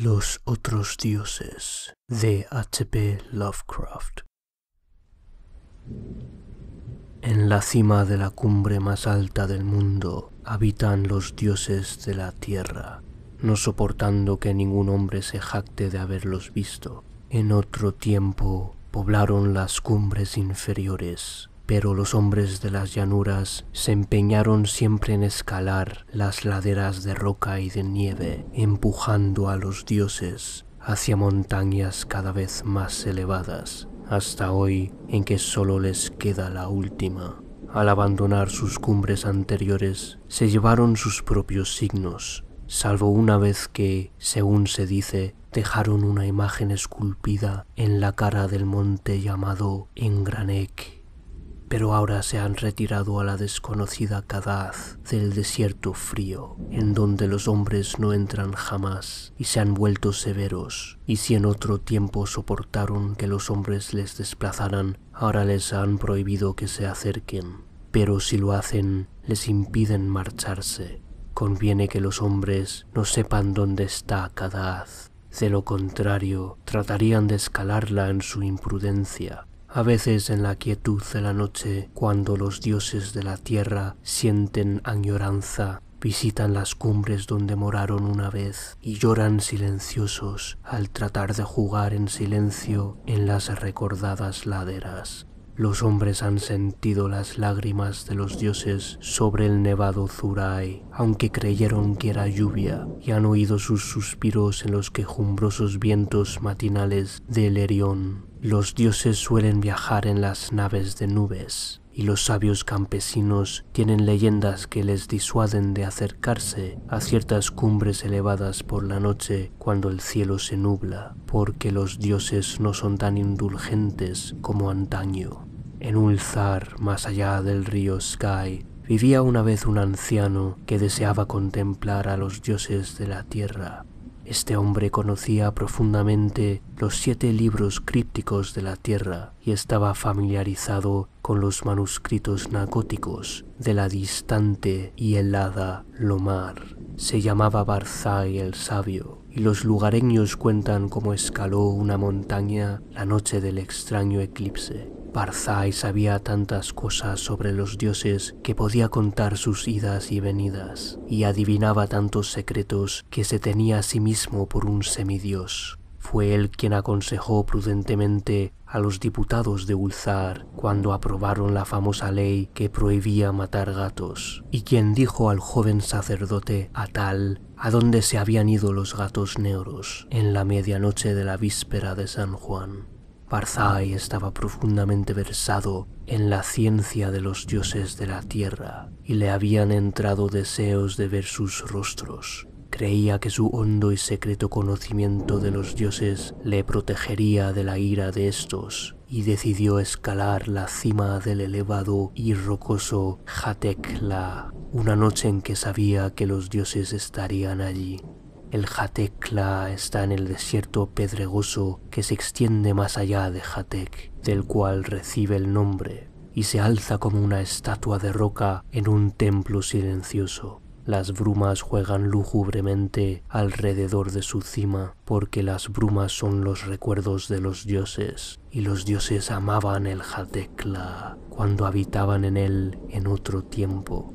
Los otros dioses de H.P. Lovecraft. En la cima de la cumbre más alta del mundo habitan los dioses de la tierra, no soportando que ningún hombre se jacte de haberlos visto. En otro tiempo poblaron las cumbres inferiores, pero los hombres de las llanuras se empeñaron siempre en escalar las laderas de roca y de nieve, empujando a los dioses hacia montañas cada vez más elevadas, hasta hoy en que solo les queda la última. Al abandonar sus cumbres anteriores, se llevaron sus propios signos, salvo una vez que, según se dice, dejaron una imagen esculpida en la cara del monte llamado Engranek pero ahora se han retirado a la desconocida Cadaz del desierto frío, en donde los hombres no entran jamás, y se han vuelto severos, y si en otro tiempo soportaron que los hombres les desplazaran, ahora les han prohibido que se acerquen, pero si lo hacen, les impiden marcharse. Conviene que los hombres no sepan dónde está Cadaz, de lo contrario, tratarían de escalarla en su imprudencia, a veces en la quietud de la noche, cuando los dioses de la tierra sienten añoranza, visitan las cumbres donde moraron una vez y lloran silenciosos al tratar de jugar en silencio en las recordadas laderas. Los hombres han sentido las lágrimas de los dioses sobre el nevado Zurai, aunque creyeron que era lluvia, y han oído sus suspiros en los quejumbrosos vientos matinales del Erión. Los dioses suelen viajar en las naves de nubes, y los sabios campesinos tienen leyendas que les disuaden de acercarse a ciertas cumbres elevadas por la noche cuando el cielo se nubla, porque los dioses no son tan indulgentes como antaño. En Ulzar, más allá del río Sky, vivía una vez un anciano que deseaba contemplar a los dioses de la tierra. Este hombre conocía profundamente los siete libros crípticos de la tierra y estaba familiarizado con los manuscritos nacóticos de la distante y helada Lomar. Se llamaba Barzai el sabio y los lugareños cuentan cómo escaló una montaña la noche del extraño eclipse Barzai sabía tantas cosas sobre los dioses que podía contar sus idas y venidas, y adivinaba tantos secretos que se tenía a sí mismo por un semidios. Fue él quien aconsejó prudentemente a los diputados de Ulzar cuando aprobaron la famosa ley que prohibía matar gatos, y quien dijo al joven sacerdote Atal a dónde se habían ido los gatos negros en la medianoche de la víspera de San Juan. Barzai estaba profundamente versado en la ciencia de los dioses de la tierra y le habían entrado deseos de ver sus rostros. Creía que su hondo y secreto conocimiento de los dioses le protegería de la ira de estos y decidió escalar la cima del elevado y rocoso Hatekla una noche en que sabía que los dioses estarían allí. El Jatekla está en el desierto pedregoso que se extiende más allá de Jatek, del cual recibe el nombre, y se alza como una estatua de roca en un templo silencioso. Las brumas juegan lúgubremente alrededor de su cima, porque las brumas son los recuerdos de los dioses, y los dioses amaban el Jatekla cuando habitaban en él en otro tiempo.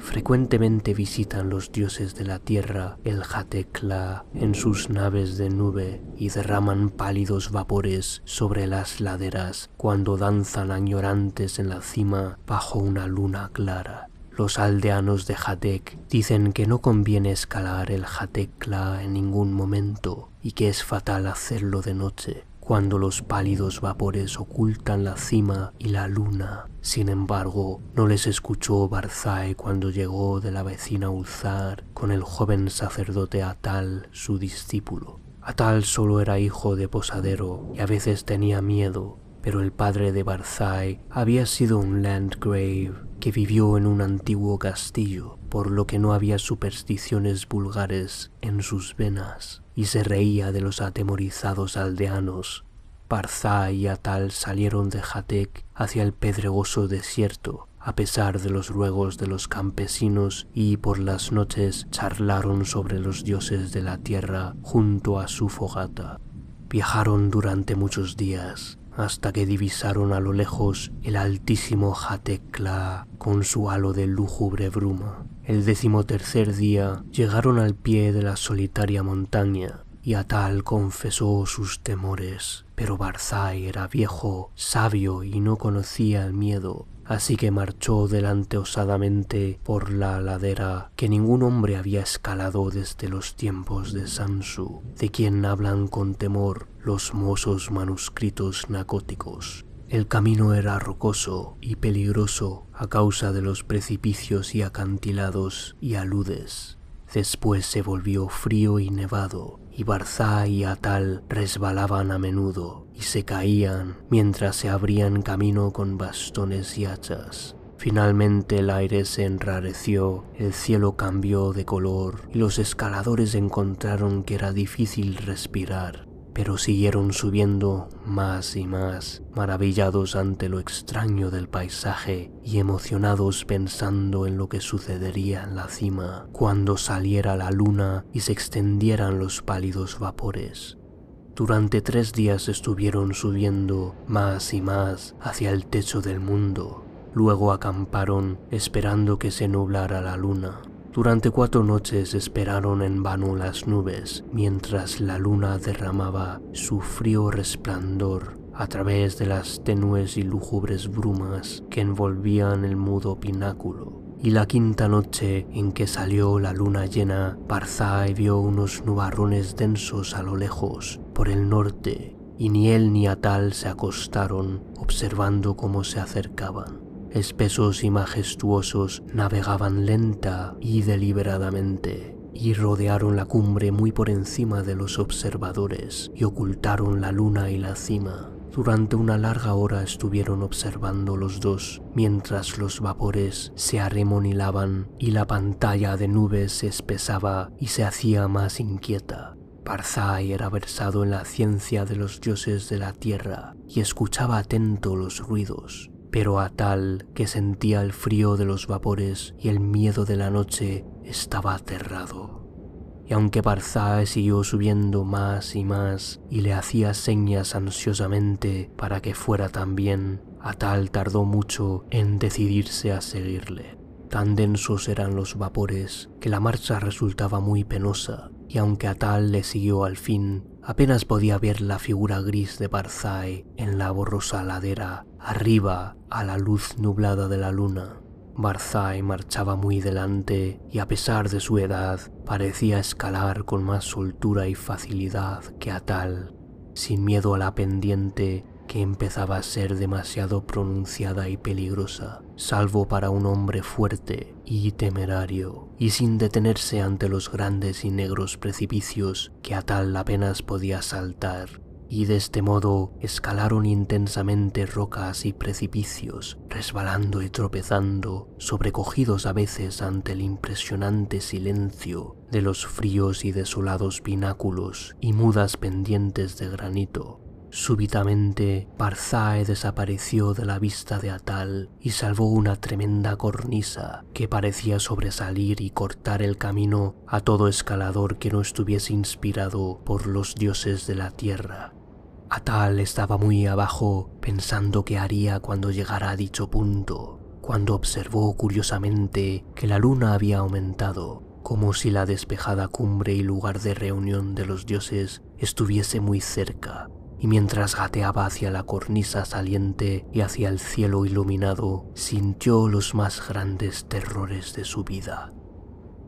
Frecuentemente visitan los dioses de la tierra el Jatekla en sus naves de nube y derraman pálidos vapores sobre las laderas cuando danzan añorantes en la cima bajo una luna clara. Los aldeanos de Jatek dicen que no conviene escalar el Jatekla en ningún momento y que es fatal hacerlo de noche, cuando los pálidos vapores ocultan la cima y la luna. Sin embargo, no les escuchó Barzai cuando llegó de la vecina Ulzar con el joven sacerdote Atal, su discípulo. Atal solo era hijo de posadero y a veces tenía miedo, pero el padre de Barzai había sido un landgrave que vivió en un antiguo castillo, por lo que no había supersticiones vulgares en sus venas y se reía de los atemorizados aldeanos. Parza y Atal salieron de Jatek hacia el pedregoso desierto, a pesar de los ruegos de los campesinos y por las noches charlaron sobre los dioses de la tierra junto a su fogata. Viajaron durante muchos días hasta que divisaron a lo lejos el altísimo Jatekla con su halo de lúgubre bruma. El decimotercer día llegaron al pie de la solitaria montaña y Atal confesó sus temores, pero Barzai era viejo, sabio y no conocía el miedo, así que marchó delante osadamente por la ladera que ningún hombre había escalado desde los tiempos de Sansu, de quien hablan con temor los mozos manuscritos nacóticos. El camino era rocoso y peligroso a causa de los precipicios y acantilados y aludes. Después se volvió frío y nevado, y Barzá y Atal resbalaban a menudo y se caían mientras se abrían camino con bastones y hachas. Finalmente el aire se enrareció, el cielo cambió de color y los escaladores encontraron que era difícil respirar pero siguieron subiendo más y más, maravillados ante lo extraño del paisaje y emocionados pensando en lo que sucedería en la cima cuando saliera la luna y se extendieran los pálidos vapores. Durante tres días estuvieron subiendo más y más hacia el techo del mundo. Luego acamparon esperando que se nublara la luna. Durante cuatro noches esperaron en vano las nubes, mientras la luna derramaba su frío resplandor a través de las tenues y lúgubres brumas que envolvían el mudo pináculo. Y la quinta noche en que salió la luna llena, Barzai vio unos nubarrones densos a lo lejos, por el norte, y ni él ni Atal se acostaron observando cómo se acercaban espesos y majestuosos, navegaban lenta y deliberadamente y rodearon la cumbre muy por encima de los observadores y ocultaron la luna y la cima. Durante una larga hora estuvieron observando los dos, mientras los vapores se arremonilaban y la pantalla de nubes se espesaba y se hacía más inquieta. Parzai era versado en la ciencia de los dioses de la tierra y escuchaba atento los ruidos, pero a tal que sentía el frío de los vapores y el miedo de la noche estaba aterrado. Y aunque Barzai siguió subiendo más y más y le hacía señas ansiosamente para que fuera también, Atal tardó mucho en decidirse a seguirle. Tan densos eran los vapores que la marcha resultaba muy penosa, y aunque Atal le siguió al fin, apenas podía ver la figura gris de Barzai en la borrosa ladera arriba a la luz nublada de la luna. Barzai marchaba muy delante y a pesar de su edad parecía escalar con más soltura y facilidad que Atal, sin miedo a la pendiente que empezaba a ser demasiado pronunciada y peligrosa, salvo para un hombre fuerte y temerario, y sin detenerse ante los grandes y negros precipicios que Atal apenas podía saltar y de este modo escalaron intensamente rocas y precipicios, resbalando y tropezando, sobrecogidos a veces ante el impresionante silencio de los fríos y desolados pináculos y mudas pendientes de granito. Súbitamente, Barzae desapareció de la vista de Atal y salvó una tremenda cornisa que parecía sobresalir y cortar el camino a todo escalador que no estuviese inspirado por los dioses de la tierra. Atal estaba muy abajo pensando qué haría cuando llegara a dicho punto, cuando observó curiosamente que la luna había aumentado, como si la despejada cumbre y lugar de reunión de los dioses estuviese muy cerca, y mientras gateaba hacia la cornisa saliente y hacia el cielo iluminado, sintió los más grandes terrores de su vida.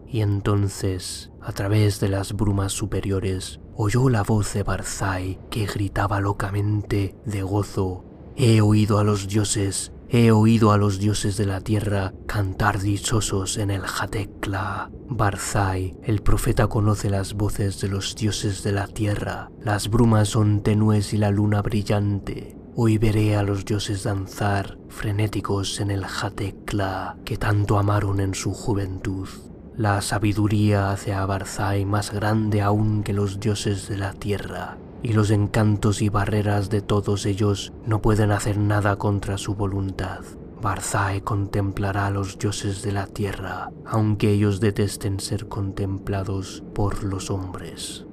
Y entonces, a través de las brumas superiores, oyó la voz de Barzai que gritaba locamente de gozo. He oído a los dioses, he oído a los dioses de la tierra cantar dichosos en el Jatekla. Barzai, el profeta conoce las voces de los dioses de la tierra. Las brumas son tenues y la luna brillante. Hoy veré a los dioses danzar, frenéticos en el Jatekla, que tanto amaron en su juventud. La sabiduría hace a Barzai más grande aún que los dioses de la tierra, y los encantos y barreras de todos ellos no pueden hacer nada contra su voluntad. Barzae contemplará a los dioses de la tierra, aunque ellos detesten ser contemplados por los hombres.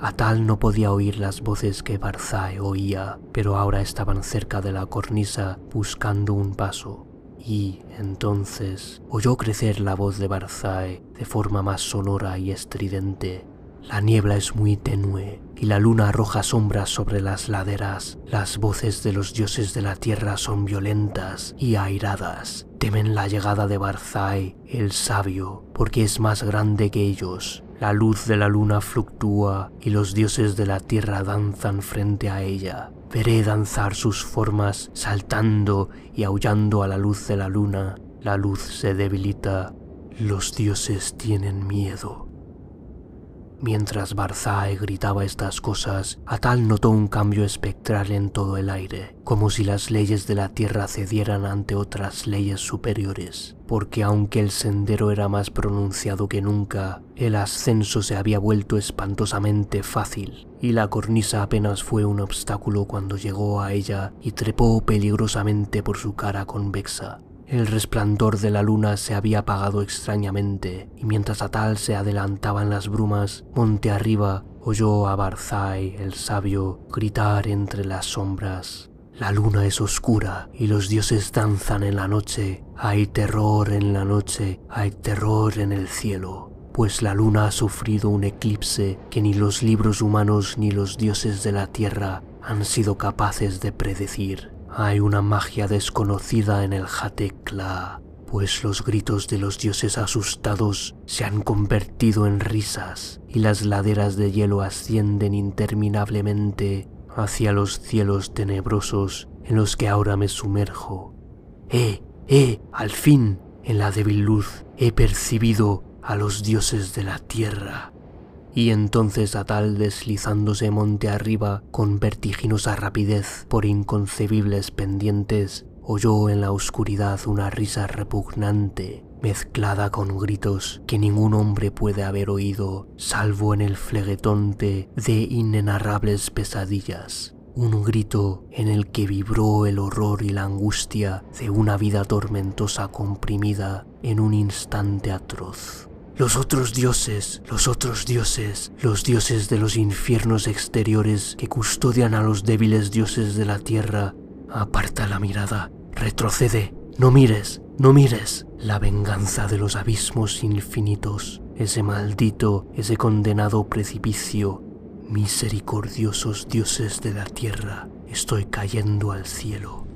Atal no podía oír las voces que Barzae oía, pero ahora estaban cerca de la cornisa buscando un paso. Y entonces oyó crecer la voz de Barzae de forma más sonora y estridente. La niebla es muy tenue y la luna arroja sombras sobre las laderas. Las voces de los dioses de la tierra son violentas y airadas. Temen la llegada de Barzae, el sabio, porque es más grande que ellos. La luz de la luna fluctúa y los dioses de la tierra danzan frente a ella. Veré danzar sus formas saltando y aullando a la luz de la luna. La luz se debilita. Los dioses tienen miedo. Mientras Barzae gritaba estas cosas, Atal notó un cambio espectral en todo el aire, como si las leyes de la tierra cedieran ante otras leyes superiores, porque aunque el sendero era más pronunciado que nunca, el ascenso se había vuelto espantosamente fácil, y la cornisa apenas fue un obstáculo cuando llegó a ella y trepó peligrosamente por su cara convexa, el resplandor de la luna se había apagado extrañamente, y mientras Atal se adelantaba en las brumas, monte arriba, oyó a Barzai, el sabio, gritar entre las sombras. La luna es oscura y los dioses danzan en la noche. Hay terror en la noche, hay terror en el cielo, pues la luna ha sufrido un eclipse que ni los libros humanos ni los dioses de la tierra han sido capaces de predecir. Hay una magia desconocida en el Hatekla, pues los gritos de los dioses asustados se han convertido en risas y las laderas de hielo ascienden interminablemente hacia los cielos tenebrosos en los que ahora me sumerjo. ¡Eh, eh! Al fin, en la débil luz, he percibido a los dioses de la tierra y entonces Atal deslizándose monte arriba con vertiginosa rapidez por inconcebibles pendientes, oyó en la oscuridad una risa repugnante, mezclada con gritos que ningún hombre puede haber oído, salvo en el fleguetonte de inenarrables pesadillas. Un grito en el que vibró el horror y la angustia de una vida tormentosa comprimida en un instante atroz. Los otros dioses, los otros dioses, los dioses de los infiernos exteriores que custodian a los débiles dioses de la tierra. Aparta la mirada, retrocede, no mires, no mires. La venganza de los abismos infinitos, ese maldito, ese condenado precipicio. Misericordiosos dioses de la tierra, estoy cayendo al cielo.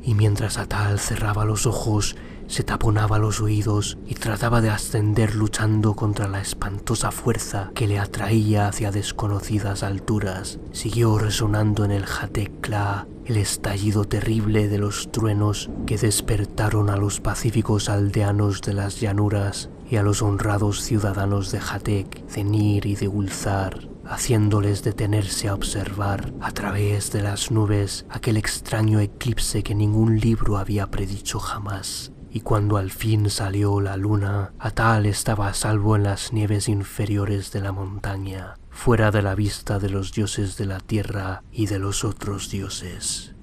Y mientras Atal cerraba los ojos se taponaba los oídos y trataba de ascender luchando contra la espantosa fuerza que le atraía hacia desconocidas alturas. Siguió resonando en el Jatekla el estallido terrible de los truenos que despertaron a los pacíficos aldeanos de las llanuras y a los honrados ciudadanos de Jatek, de Nir y de Ulzar, haciéndoles detenerse a observar a través de las nubes aquel extraño eclipse que ningún libro había predicho jamás y cuando al fin salió la luna, Atal estaba a salvo en las nieves inferiores de la montaña, fuera de la vista de los dioses de la tierra y de los otros dioses.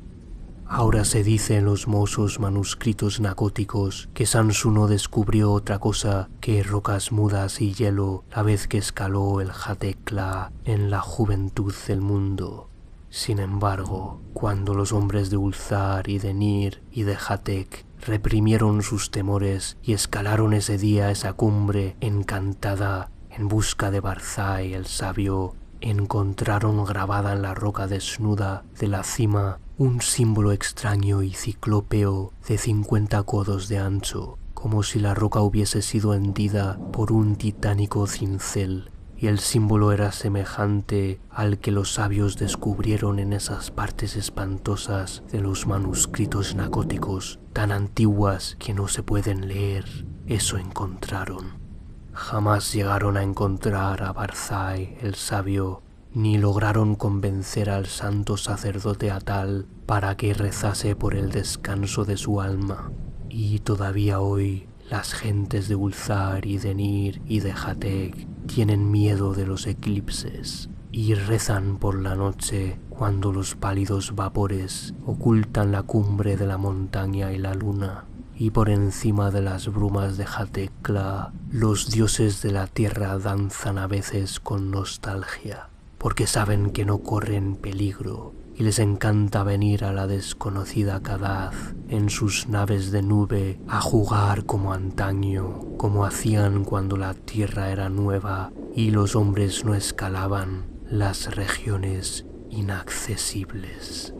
Ahora se dice en los mozos manuscritos nacóticos que Sansu descubrió otra cosa que rocas mudas y hielo la vez que escaló el Jatekla en la juventud del mundo. Sin embargo, cuando los hombres de Ulzar y de Nir y de Jatek reprimieron sus temores y escalaron ese día esa cumbre encantada en busca de Barzai el sabio, encontraron grabada en la roca desnuda de la cima un símbolo extraño y ciclópeo de cincuenta codos de ancho, como si la roca hubiese sido hendida por un titánico cincel y el símbolo era semejante al que los sabios descubrieron en esas partes espantosas de los manuscritos nacóticos, tan antiguas que no se pueden leer. Eso encontraron. Jamás llegaron a encontrar a Barzai el sabio, ni lograron convencer al santo sacerdote Atal para que rezase por el descanso de su alma. Y todavía hoy las gentes de Ulzar y de Nir y de Hatek tienen miedo de los eclipses. y rezan por la noche cuando los pálidos vapores ocultan la cumbre de la montaña y la luna y por encima de las brumas de Jatecla los dioses de la tierra danzan a veces con nostalgia, porque saben que no corren peligro y les encanta venir a la desconocida Kadaz en sus naves de nube a jugar como antaño, como hacían cuando la tierra era nueva y los hombres no escalaban las regiones inaccesibles.